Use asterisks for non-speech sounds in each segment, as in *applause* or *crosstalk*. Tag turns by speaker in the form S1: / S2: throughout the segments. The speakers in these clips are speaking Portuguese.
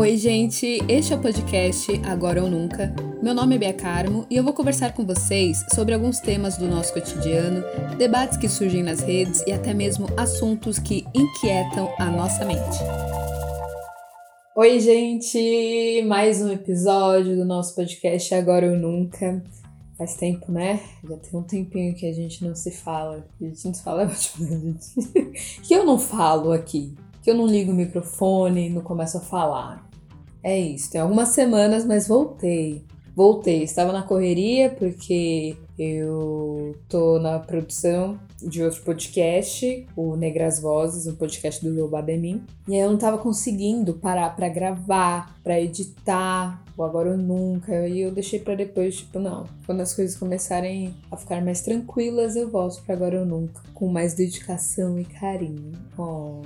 S1: Oi, gente! Este é o podcast Agora ou Nunca. Meu nome é Bia Carmo e eu vou conversar com vocês sobre alguns temas do nosso cotidiano, debates que surgem nas redes e até mesmo assuntos que inquietam a nossa mente. Oi, gente! Mais um episódio do nosso podcast Agora ou Nunca. Faz tempo, né? Já tem um tempinho que a gente não se fala. A gente não se fala, *laughs* gente. que eu não falo aqui. Que eu não ligo o microfone, não começo a falar. É isso, tem algumas semanas, mas voltei. Voltei, estava na correria porque eu tô na produção de outro podcast, o Negras Vozes, um podcast do Joe Bademin. E aí eu não tava conseguindo parar para gravar, para editar, o agora ou nunca. E eu deixei para depois, tipo, não. Quando as coisas começarem a ficar mais tranquilas, eu volto para agora ou nunca, com mais dedicação e carinho. Oh.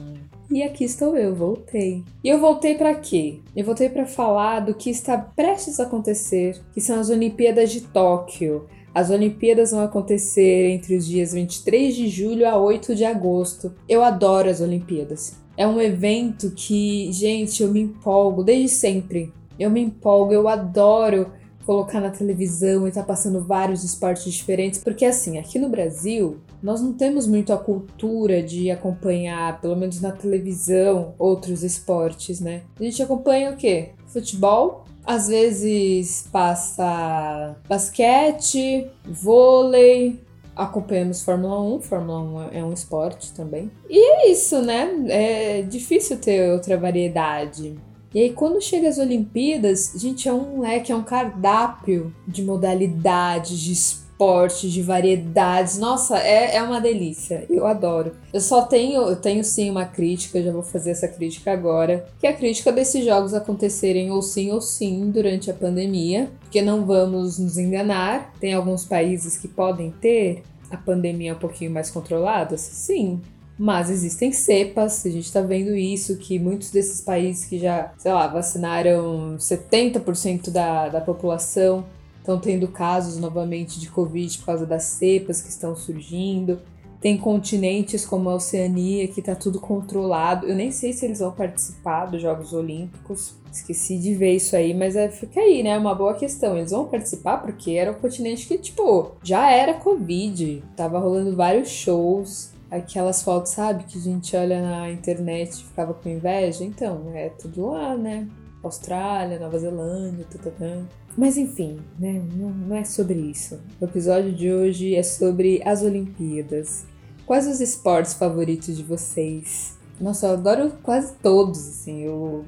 S1: E aqui estou eu, voltei. E eu voltei para quê? Eu voltei para falar do que está prestes a acontecer, que são as Olimpíadas de Tóquio. As Olimpíadas vão acontecer entre os dias 23 de julho a 8 de agosto. Eu adoro as Olimpíadas. É um evento que, gente, eu me empolgo desde sempre. Eu me empolgo, eu adoro colocar na televisão e tá passando vários esportes diferentes, porque assim, aqui no Brasil, nós não temos muito a cultura de acompanhar, pelo menos na televisão, outros esportes, né? A gente acompanha o quê? Futebol, às vezes passa basquete, vôlei, acompanhamos Fórmula 1, Fórmula 1 é um esporte também. E é isso, né? É difícil ter outra variedade. E aí, quando chega as Olimpíadas, gente, é um leque, é um cardápio de modalidades, de esportes, de variedades. Nossa, é, é uma delícia. Eu adoro. Eu só tenho, eu tenho sim uma crítica, já vou fazer essa crítica agora, que é a crítica desses jogos acontecerem ou sim ou sim durante a pandemia, porque não vamos nos enganar, tem alguns países que podem ter a pandemia um pouquinho mais controlada, sim, mas existem cepas, a gente está vendo isso, que muitos desses países que já, sei lá, vacinaram 70% da, da população estão tendo casos novamente de Covid por causa das cepas que estão surgindo. Tem continentes como a Oceania que está tudo controlado. Eu nem sei se eles vão participar dos Jogos Olímpicos. Esqueci de ver isso aí, mas é, fica aí, né? É uma boa questão. Eles vão participar porque era um continente que, tipo, já era Covid. Tava rolando vários shows aquelas fotos, sabe, que a gente olha na internet e ficava com inveja. Então, é tudo lá, né? Austrália, Nova Zelândia, tudo Mas enfim, né? Não, não é sobre isso. O episódio de hoje é sobre as Olimpíadas. Quais os esportes favoritos de vocês? Nossa, eu adoro quase todos, assim. Eu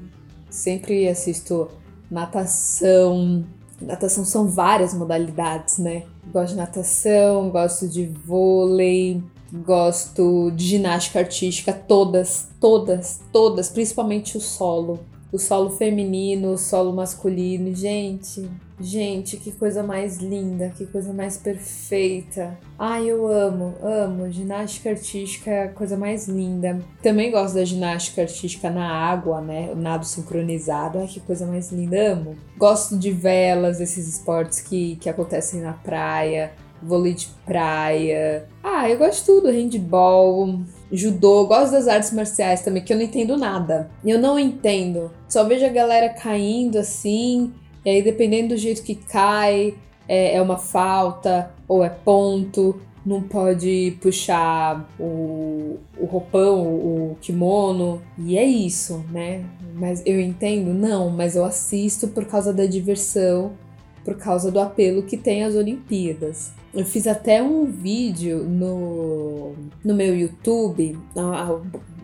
S1: sempre assisto natação. Natação são várias modalidades, né? Gosto de natação, gosto de vôlei, Gosto de ginástica artística, todas, todas, todas, principalmente o solo. O solo feminino, o solo masculino. Gente, gente, que coisa mais linda, que coisa mais perfeita. Ai, eu amo, amo. Ginástica artística é a coisa mais linda. Também gosto da ginástica artística na água, né? O nado sincronizado. Ai, que coisa mais linda, amo. Gosto de velas, esses esportes que, que acontecem na praia vôlei de praia. Ah, eu gosto de tudo, handball, judô, gosto das artes marciais também, que eu não entendo nada. Eu não entendo. Só vejo a galera caindo assim, e aí dependendo do jeito que cai, é, é uma falta ou é ponto. Não pode puxar o, o roupão, o kimono. E é isso, né? Mas eu entendo? Não, mas eu assisto por causa da diversão, por causa do apelo que tem as Olimpíadas. Eu fiz até um vídeo no, no meu YouTube há,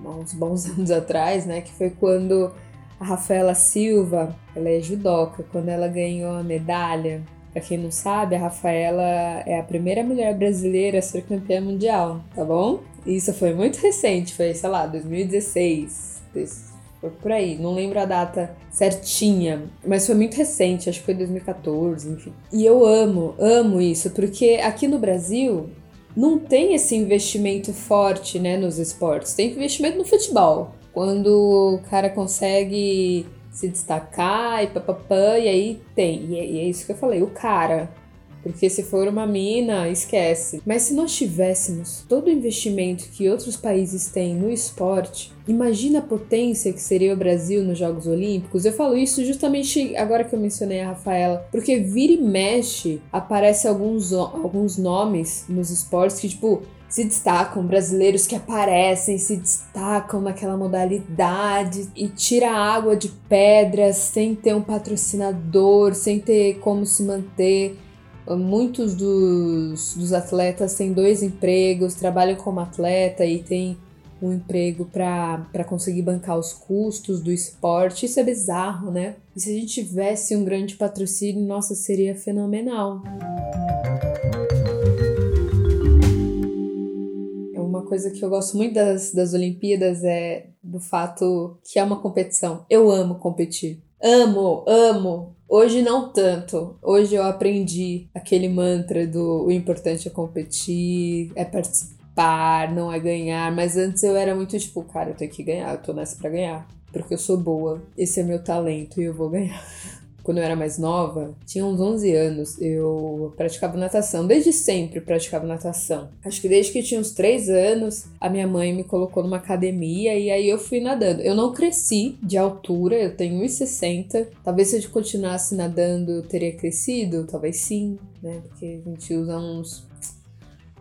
S1: há uns bons *laughs* anos atrás, né? Que foi quando a Rafaela Silva, ela é judoca, quando ela ganhou a medalha. Pra quem não sabe, a Rafaela é a primeira mulher brasileira a ser campeã mundial, tá bom? Isso foi muito recente, foi, sei lá, 2016. Foi por aí, não lembro a data certinha, mas foi muito recente, acho que foi 2014, enfim. E eu amo, amo isso, porque aqui no Brasil não tem esse investimento forte, né, nos esportes. Tem investimento no futebol. Quando o cara consegue se destacar e papapã, e aí tem. E é, e é isso que eu falei, o cara. Porque se for uma mina, esquece. Mas se nós tivéssemos todo o investimento que outros países têm no esporte, imagina a potência que seria o Brasil nos Jogos Olímpicos. Eu falo isso justamente agora que eu mencionei a Rafaela, porque vira e mexe aparece alguns, alguns nomes nos esportes que, tipo, se destacam, brasileiros que aparecem, se destacam naquela modalidade e tira água de pedras sem ter um patrocinador, sem ter como se manter. Muitos dos, dos atletas têm dois empregos, trabalham como atleta e tem um emprego para conseguir bancar os custos do esporte. Isso é bizarro, né? E se a gente tivesse um grande patrocínio, nossa, seria fenomenal. coisa que eu gosto muito das, das Olimpíadas é do fato que é uma competição. Eu amo competir. Amo, amo. Hoje não tanto. Hoje eu aprendi aquele mantra do o importante é competir, é participar, não é ganhar. Mas antes eu era muito tipo, cara, eu tenho que ganhar, eu tô nessa pra ganhar. Porque eu sou boa, esse é meu talento e eu vou ganhar *laughs* quando eu era mais nova, tinha uns 11 anos, eu praticava natação. Desde sempre praticava natação. Acho que desde que tinha uns 3 anos, a minha mãe me colocou numa academia e aí eu fui nadando. Eu não cresci de altura, eu tenho 1,60. Talvez se eu continuasse nadando eu teria crescido, talvez sim, né? Porque a gente usa uns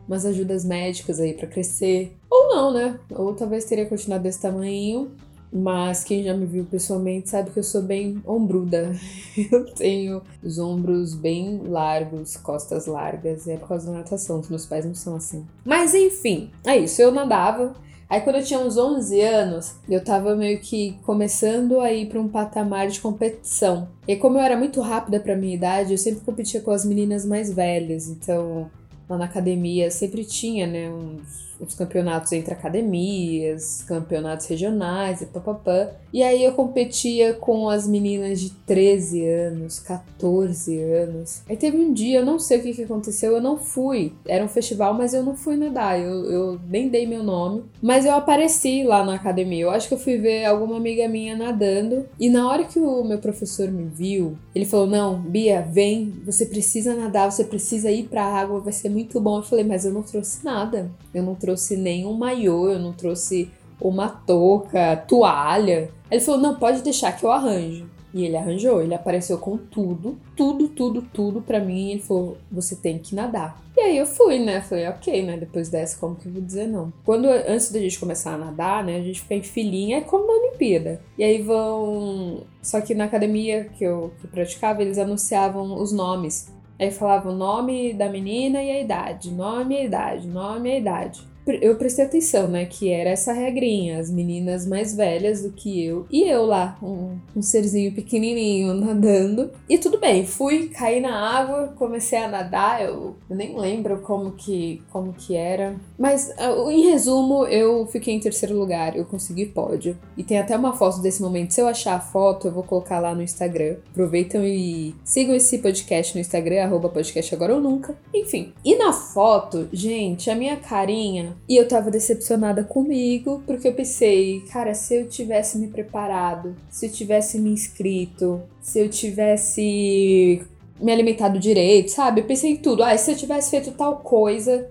S1: umas ajudas médicas aí para crescer. Ou não, né? Ou talvez teria continuado desse tamanho. Mas quem já me viu pessoalmente sabe que eu sou bem ombruda. *laughs* Eu tenho os ombros bem largos, costas largas, é por causa da natação. Os meus pais não são assim. Mas enfim, é isso. Eu nadava. Aí quando eu tinha uns 11 anos, eu tava meio que começando a ir para um patamar de competição. E como eu era muito rápida para minha idade, eu sempre competia com as meninas mais velhas. Então, lá na academia sempre tinha, né, uns os campeonatos entre academias, campeonatos regionais e papapá. E aí eu competia com as meninas de 13 anos, 14 anos. Aí teve um dia, eu não sei o que, que aconteceu, eu não fui. Era um festival, mas eu não fui nadar, eu, eu nem dei meu nome. Mas eu apareci lá na academia. Eu acho que eu fui ver alguma amiga minha nadando. E na hora que o meu professor me viu, ele falou: Não, Bia, vem, você precisa nadar, você precisa ir pra água, vai ser muito bom. Eu falei: Mas eu não trouxe nada. Eu não trouxe nenhum maiô, eu não trouxe uma touca, toalha. Ele falou: não, pode deixar que eu arranjo. E ele arranjou, ele apareceu com tudo, tudo, tudo, tudo para mim. Ele falou: você tem que nadar. E aí eu fui, né? Falei, ok, né? Depois dessa, como que eu vou dizer não? Quando, antes da gente começar a nadar, né? A gente fica em filinha, é como na Olimpíada. E aí vão. Só que na academia que eu, que eu praticava, eles anunciavam os nomes. Aí falava o nome da menina e a idade, nome e a idade, nome e a idade eu prestei atenção, né? Que era essa regrinha, as meninas mais velhas do que eu e eu lá, um, um serzinho pequenininho *laughs* nadando. E tudo bem, fui, caí na água, comecei a nadar, eu, eu nem lembro como que, como que era. Mas, uh, em resumo, eu fiquei em terceiro lugar, eu consegui pódio. E tem até uma foto desse momento. Se eu achar a foto, eu vou colocar lá no Instagram. Aproveitam e sigam esse podcast no Instagram, arroba podcast agora ou nunca. Enfim, e na foto, gente, a minha carinha e eu tava decepcionada comigo, porque eu pensei, cara, se eu tivesse me preparado, se eu tivesse me inscrito, se eu tivesse me alimentado direito, sabe? Eu pensei em tudo. Ah, se eu tivesse feito tal coisa,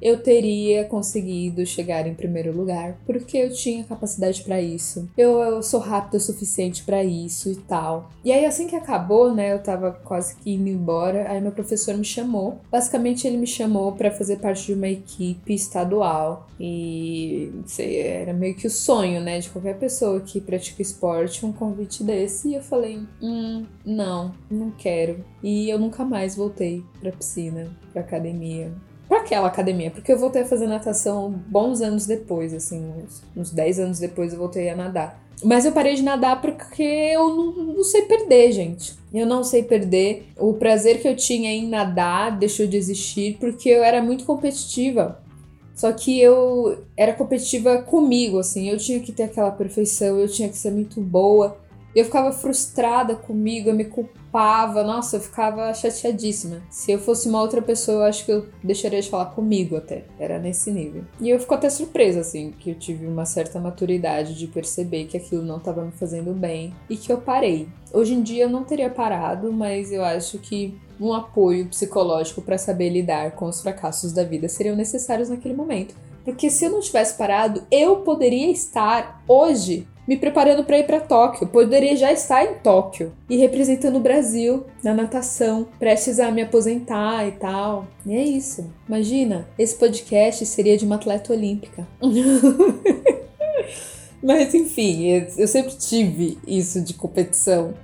S1: eu teria conseguido chegar em primeiro lugar, porque eu tinha capacidade para isso. Eu, eu, sou rápida o suficiente para isso e tal. E aí assim que acabou, né, eu tava quase que indo embora, aí meu professor me chamou. Basicamente ele me chamou para fazer parte de uma equipe estadual e sei, era meio que o sonho, né, de qualquer pessoa que pratica esporte, um convite desse. E eu falei, hum, não, não quero. E eu nunca mais voltei pra piscina, pra academia para aquela academia, porque eu voltei a fazer natação bons anos depois, assim, uns, uns 10 anos depois eu voltei a nadar. Mas eu parei de nadar porque eu não, não, sei perder, gente. Eu não sei perder. O prazer que eu tinha em nadar deixou de existir porque eu era muito competitiva. Só que eu era competitiva comigo, assim. Eu tinha que ter aquela perfeição, eu tinha que ser muito boa. Eu ficava frustrada comigo, eu me culpava, nossa, eu ficava chateadíssima. Se eu fosse uma outra pessoa, eu acho que eu deixaria de falar comigo até. Era nesse nível. E eu fico até surpresa, assim, que eu tive uma certa maturidade de perceber que aquilo não estava me fazendo bem e que eu parei. Hoje em dia eu não teria parado, mas eu acho que um apoio psicológico para saber lidar com os fracassos da vida seriam necessários naquele momento. Porque se eu não tivesse parado, eu poderia estar hoje me preparando para ir para Tóquio. Poderia já estar em Tóquio e representando o Brasil na natação, prestes a me aposentar e tal. E é isso. Imagina, esse podcast seria de uma atleta olímpica. *laughs* Mas enfim, eu sempre tive isso de competição.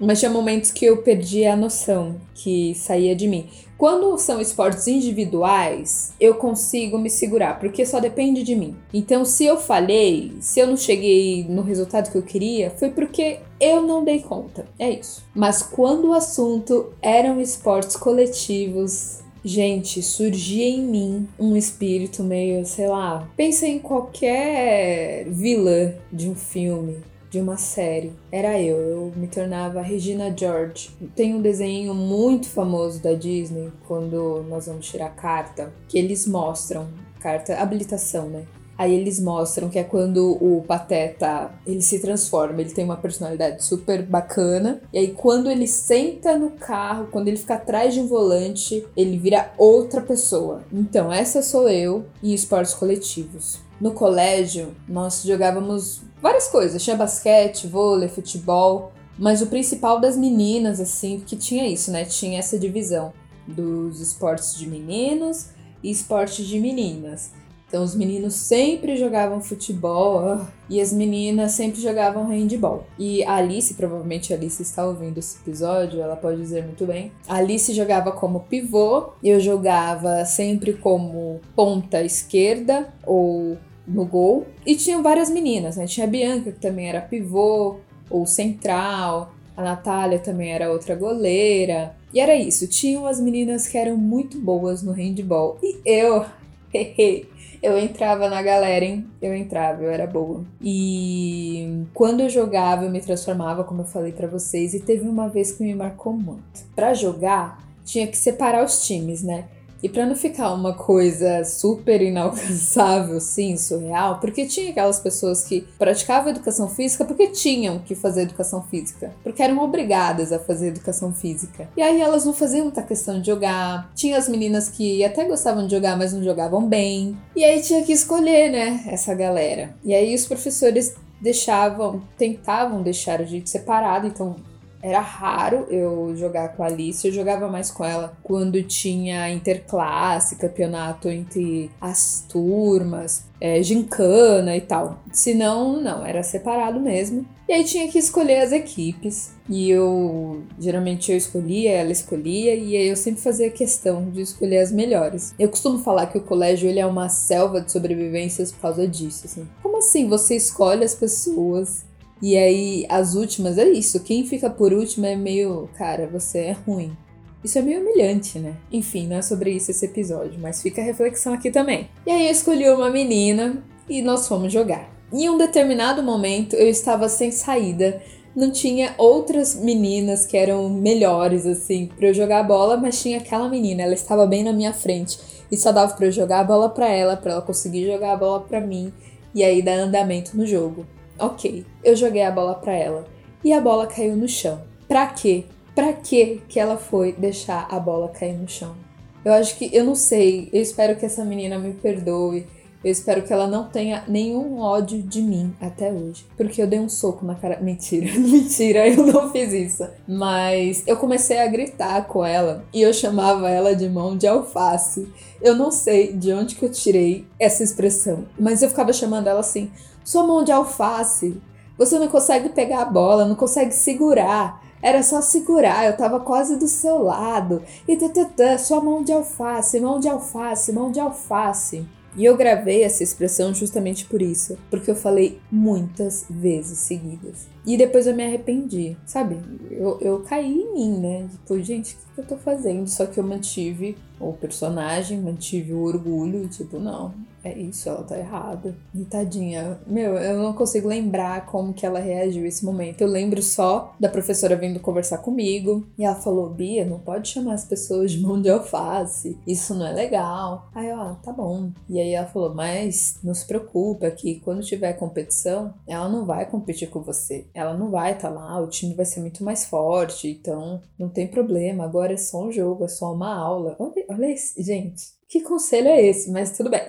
S1: Mas tinha momentos que eu perdi a noção que saía de mim. Quando são esportes individuais, eu consigo me segurar, porque só depende de mim. Então, se eu falhei, se eu não cheguei no resultado que eu queria, foi porque eu não dei conta. É isso. Mas quando o assunto eram esportes coletivos, Gente, surgia em mim um espírito meio, sei lá. Pensa em qualquer vilã de um filme de uma série. Era eu, eu me tornava Regina George. Tem um desenho muito famoso da Disney, quando nós vamos tirar carta, que eles mostram, carta, habilitação, né? Aí eles mostram que é quando o Pateta ele se transforma, ele tem uma personalidade super bacana. E aí quando ele senta no carro, quando ele fica atrás de um volante, ele vira outra pessoa. Então, essa sou eu em esportes coletivos. No colégio, nós jogávamos várias coisas. Tinha basquete, vôlei, futebol. Mas o principal das meninas, assim, que tinha isso, né? Tinha essa divisão dos esportes de meninos e esportes de meninas. Então os meninos sempre jogavam futebol e as meninas sempre jogavam handball. E a Alice, provavelmente a Alice está ouvindo esse episódio, ela pode dizer muito bem. A Alice jogava como pivô, eu jogava sempre como ponta esquerda ou no gol. E tinham várias meninas, né? Tinha a Bianca, que também era pivô ou central. A Natália também era outra goleira. E era isso, tinham as meninas que eram muito boas no handball. E eu, *laughs* eu entrava na galera, hein? Eu entrava, eu era boa. E quando eu jogava, eu me transformava, como eu falei para vocês, e teve uma vez que me marcou muito. Para jogar, tinha que separar os times, né? E para não ficar uma coisa super inalcançável, sim, surreal, porque tinha aquelas pessoas que praticavam educação física porque tinham que fazer educação física, porque eram obrigadas a fazer educação física. E aí elas não faziam muita questão de jogar. Tinha as meninas que até gostavam de jogar, mas não jogavam bem. E aí tinha que escolher, né, essa galera. E aí os professores deixavam, tentavam deixar a gente separado, então era raro eu jogar com a Alice, eu jogava mais com ela quando tinha interclasse, campeonato entre as turmas, é, gincana e tal. Se não, não, era separado mesmo. E aí tinha que escolher as equipes. E eu, geralmente eu escolhia, ela escolhia, e aí eu sempre fazia questão de escolher as melhores. Eu costumo falar que o colégio ele é uma selva de sobrevivências por causa disso, assim. Como assim você escolhe as pessoas e aí, as últimas é isso. Quem fica por último é meio, cara, você é ruim. Isso é meio humilhante, né? Enfim, não é sobre isso esse episódio, mas fica a reflexão aqui também. E aí eu escolhi uma menina e nós fomos jogar. Em um determinado momento eu estava sem saída, não tinha outras meninas que eram melhores assim para eu jogar a bola, mas tinha aquela menina, ela estava bem na minha frente e só dava para eu jogar a bola para ela, para ela conseguir jogar a bola para mim e aí dar andamento no jogo. Ok, eu joguei a bola para ela e a bola caiu no chão. Pra quê? Pra quê que ela foi deixar a bola cair no chão? Eu acho que, eu não sei, eu espero que essa menina me perdoe. Eu espero que ela não tenha nenhum ódio de mim até hoje. Porque eu dei um soco na cara. *laughs* Mentira, *laughs* mentira, eu não fiz isso. Mas eu comecei a gritar com ela e eu chamava ela de mão de alface. Eu não sei de onde que eu tirei essa expressão, mas eu ficava chamando ela assim: sua mão de alface. Você não consegue pegar a bola, não consegue segurar. Era só segurar, eu tava quase do seu lado. E tatatã, sua mão de alface, mão de alface, mão de alface. E eu gravei essa expressão justamente por isso, porque eu falei muitas vezes seguidas. E depois eu me arrependi, sabe? Eu, eu caí em mim, né? Tipo, gente, o que eu tô fazendo? Só que eu mantive o personagem, mantive o orgulho, tipo, não, é isso, ela tá errada. E tadinha, meu, eu não consigo lembrar como que ela reagiu esse momento. Eu lembro só da professora vindo conversar comigo e ela falou: Bia, não pode chamar as pessoas de mão de alface, isso não é legal. Aí eu, ah, tá bom. E aí ela falou: Mas não se preocupa que quando tiver competição, ela não vai competir com você. Ela não vai estar tá lá, o time vai ser muito mais forte, então não tem problema, agora é só um jogo, é só uma aula. Olha, olha esse, gente, que conselho é esse? Mas tudo bem.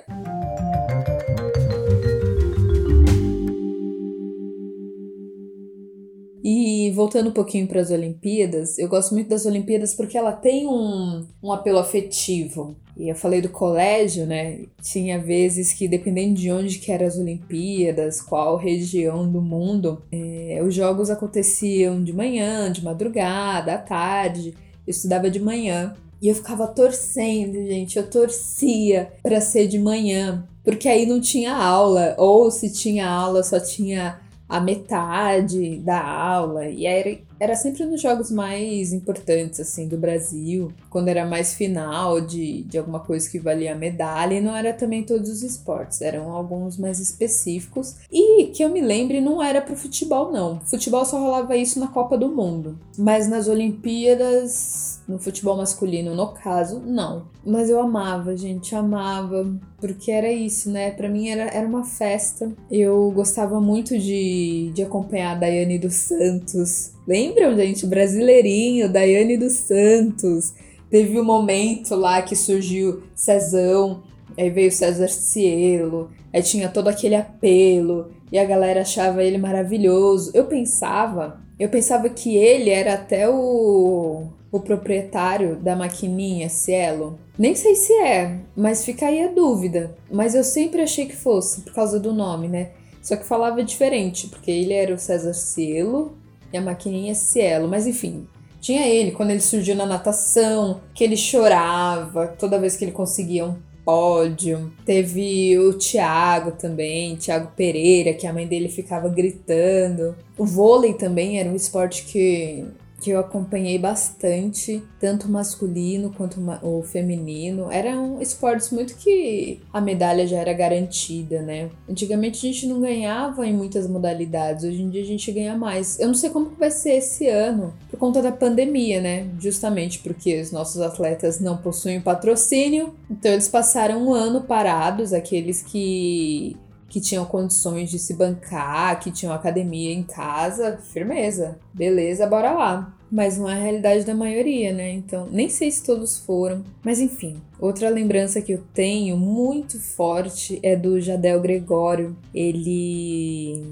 S1: E voltando um pouquinho para as Olimpíadas, eu gosto muito das Olimpíadas porque ela tem um, um apelo afetivo. E eu falei do colégio, né? Tinha vezes que, dependendo de onde que eram as Olimpíadas, qual região do mundo, é, os jogos aconteciam de manhã, de madrugada, à tarde. Eu estudava de manhã. E eu ficava torcendo, gente. Eu torcia para ser de manhã, porque aí não tinha aula, ou se tinha aula, só tinha a metade da aula. E era, era sempre nos jogos mais importantes, assim, do Brasil, quando era mais final de, de alguma coisa que valia medalha. E não era também todos os esportes, eram alguns mais específicos. E que eu me lembre, não era pro futebol, não. Futebol só rolava isso na Copa do Mundo. Mas nas Olimpíadas no futebol masculino, no caso, não. Mas eu amava, gente, amava, porque era isso, né? Para mim era, era uma festa. Eu gostava muito de, de acompanhar a Daiane dos Santos. Lembram, gente? Brasileirinho, Daiane dos Santos. Teve um momento lá que surgiu Cezão, aí veio César Cielo, aí tinha todo aquele apelo, e a galera achava ele maravilhoso. Eu pensava, eu pensava que ele era até o o proprietário da maquininha Cielo? Nem sei se é, mas fica aí a dúvida. Mas eu sempre achei que fosse, por causa do nome, né? Só que falava diferente, porque ele era o César Cielo e a maquininha Cielo. Mas enfim, tinha ele quando ele surgiu na natação, que ele chorava toda vez que ele conseguia um pódio. Teve o Thiago também, Thiago Pereira, que a mãe dele ficava gritando. O vôlei também era um esporte que que eu acompanhei bastante, tanto masculino quanto o feminino. Eram esportes muito que a medalha já era garantida, né? Antigamente a gente não ganhava em muitas modalidades, hoje em dia a gente ganha mais. Eu não sei como vai ser esse ano, por conta da pandemia, né? Justamente porque os nossos atletas não possuem patrocínio, então eles passaram um ano parados, aqueles que que tinham condições de se bancar, que tinham academia em casa, firmeza, beleza, bora lá. Mas não é a realidade da maioria, né? Então, nem sei se todos foram. Mas enfim, outra lembrança que eu tenho muito forte é do Jadel Gregório. Ele.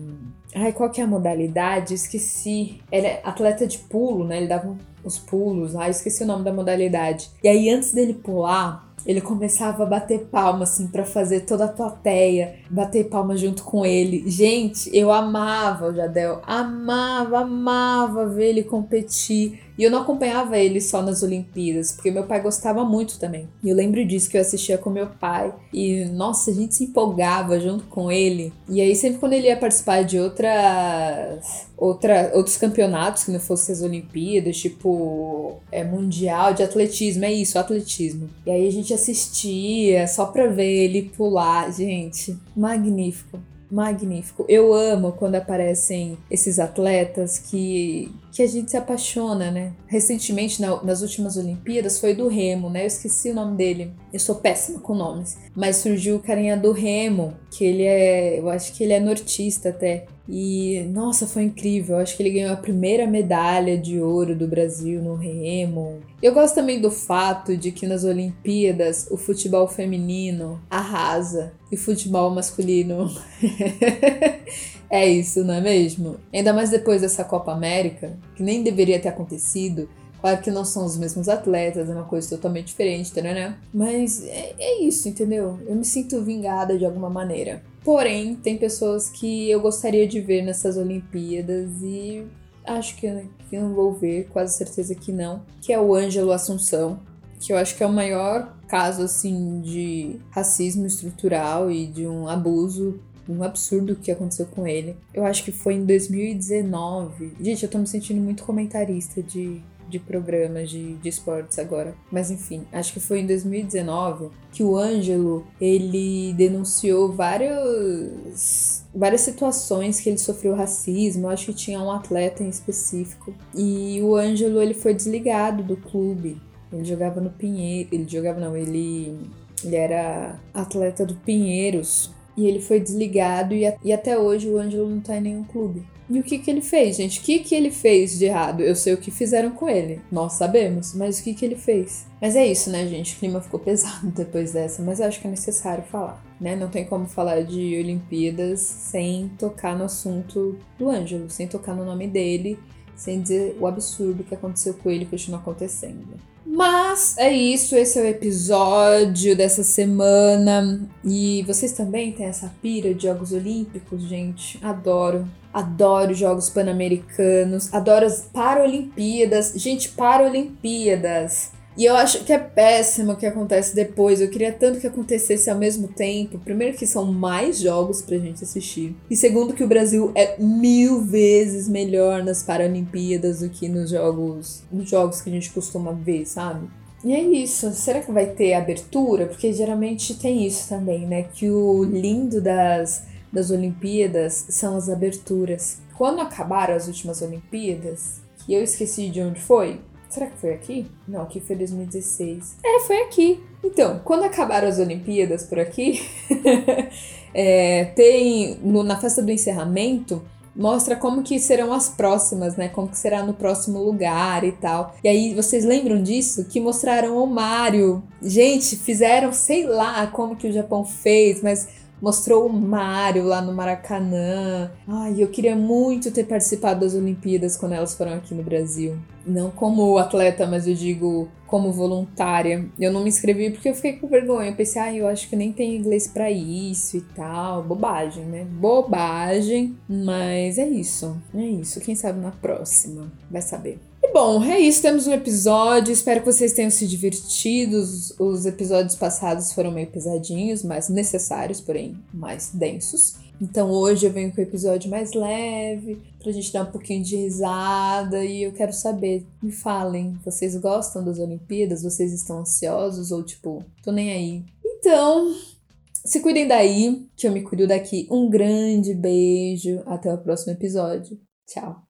S1: Ai, qual que é a modalidade? Esqueci. Ele é atleta de pulo, né? Ele dava os pulos. Ai, esqueci o nome da modalidade. E aí, antes dele pular, ele começava a bater palma, assim, para fazer toda a plateia bater palma junto com ele. Gente, eu amava o Jadel, amava, amava ver ele competir. E eu não acompanhava ele só nas Olimpíadas, porque meu pai gostava muito também. E eu lembro disso que eu assistia com meu pai. E nossa, a gente se empolgava junto com ele. E aí, sempre quando ele ia participar de outras. Outra, outros campeonatos que não fossem as Olimpíadas, tipo é, Mundial de Atletismo, é isso, atletismo. E aí a gente assistia só pra ver ele pular, gente, magnífico magnífico. Eu amo quando aparecem esses atletas que, que a gente se apaixona, né? Recentemente, na, nas últimas Olimpíadas, foi do Remo, né? Eu esqueci o nome dele. Eu sou péssima com nomes. Mas surgiu o carinha do Remo, que ele é. Eu acho que ele é nortista até. E, nossa, foi incrível. Acho que ele ganhou a primeira medalha de ouro do Brasil no remo. Eu gosto também do fato de que nas Olimpíadas o futebol feminino arrasa e o futebol masculino. *laughs* é isso, não é mesmo? Ainda mais depois dessa Copa América, que nem deveria ter acontecido. Claro que não são os mesmos atletas, é uma coisa totalmente diferente, né? Mas é, é isso, entendeu? Eu me sinto vingada de alguma maneira. Porém, tem pessoas que eu gostaria de ver nessas Olimpíadas e acho que, que não vou ver, quase certeza que não, que é o Ângelo Assunção, que eu acho que é o maior caso assim de racismo estrutural e de um abuso um absurdo que aconteceu com ele. Eu acho que foi em 2019. Gente, eu tô me sentindo muito comentarista de de programas de, de esportes agora. Mas enfim, acho que foi em 2019 que o Ângelo ele denunciou vários várias situações que ele sofreu racismo. Acho que tinha um atleta em específico. E o Ângelo ele foi desligado do clube. Ele jogava no Pinheiro, ele jogava não, ele ele era atleta do Pinheiros e ele foi desligado e, e até hoje o Ângelo não tá em nenhum clube. E o que que ele fez, gente? O que que ele fez de errado? Eu sei o que fizeram com ele, nós sabemos, mas o que que ele fez? Mas é isso, né, gente? O clima ficou *laughs* pesado depois dessa, mas eu acho que é necessário falar, né? Não tem como falar de Olimpíadas sem tocar no assunto do Ângelo, sem tocar no nome dele, sem dizer o absurdo que aconteceu com ele e continua acontecendo. Mas é isso, esse é o episódio dessa semana. E vocês também têm essa pira de Jogos Olímpicos, gente? Adoro. Adoro Jogos Pan-Americanos, adoro as Paralimpíadas. Gente, Paralimpíadas. E eu acho que é péssimo o que acontece depois. Eu queria tanto que acontecesse ao mesmo tempo. Primeiro, que são mais jogos pra gente assistir. E segundo, que o Brasil é mil vezes melhor nas Paralimpíadas do que nos jogos, nos jogos que a gente costuma ver, sabe? E é isso. Será que vai ter abertura? Porque geralmente tem isso também, né? Que o lindo das, das Olimpíadas são as aberturas. Quando acabaram as últimas Olimpíadas, que eu esqueci de onde foi, Será que foi aqui? Não, aqui foi 2016. É, foi aqui. Então, quando acabaram as Olimpíadas por aqui, *laughs* é, tem no, na festa do encerramento mostra como que serão as próximas, né? Como que será no próximo lugar e tal. E aí, vocês lembram disso? Que mostraram o Mario. Gente, fizeram, sei lá como que o Japão fez, mas mostrou o Mário lá no Maracanã. Ai, eu queria muito ter participado das Olimpíadas quando elas foram aqui no Brasil. Não como atleta, mas eu digo como voluntária. Eu não me inscrevi porque eu fiquei com vergonha. Eu pensei, ah, eu acho que nem tem inglês para isso e tal. Bobagem, né? Bobagem. Mas é isso. É isso. Quem sabe na próxima vai saber. E bom, é isso. Temos um episódio. Espero que vocês tenham se divertido. Os, os episódios passados foram meio pesadinhos, mas necessários, porém mais densos. Então hoje eu venho com o episódio mais leve, pra gente dar um pouquinho de risada e eu quero saber, me falem, vocês gostam das Olimpíadas? Vocês estão ansiosos ou tipo, tô nem aí? Então, se cuidem daí, que eu me cuido daqui. Um grande beijo, até o próximo episódio. Tchau.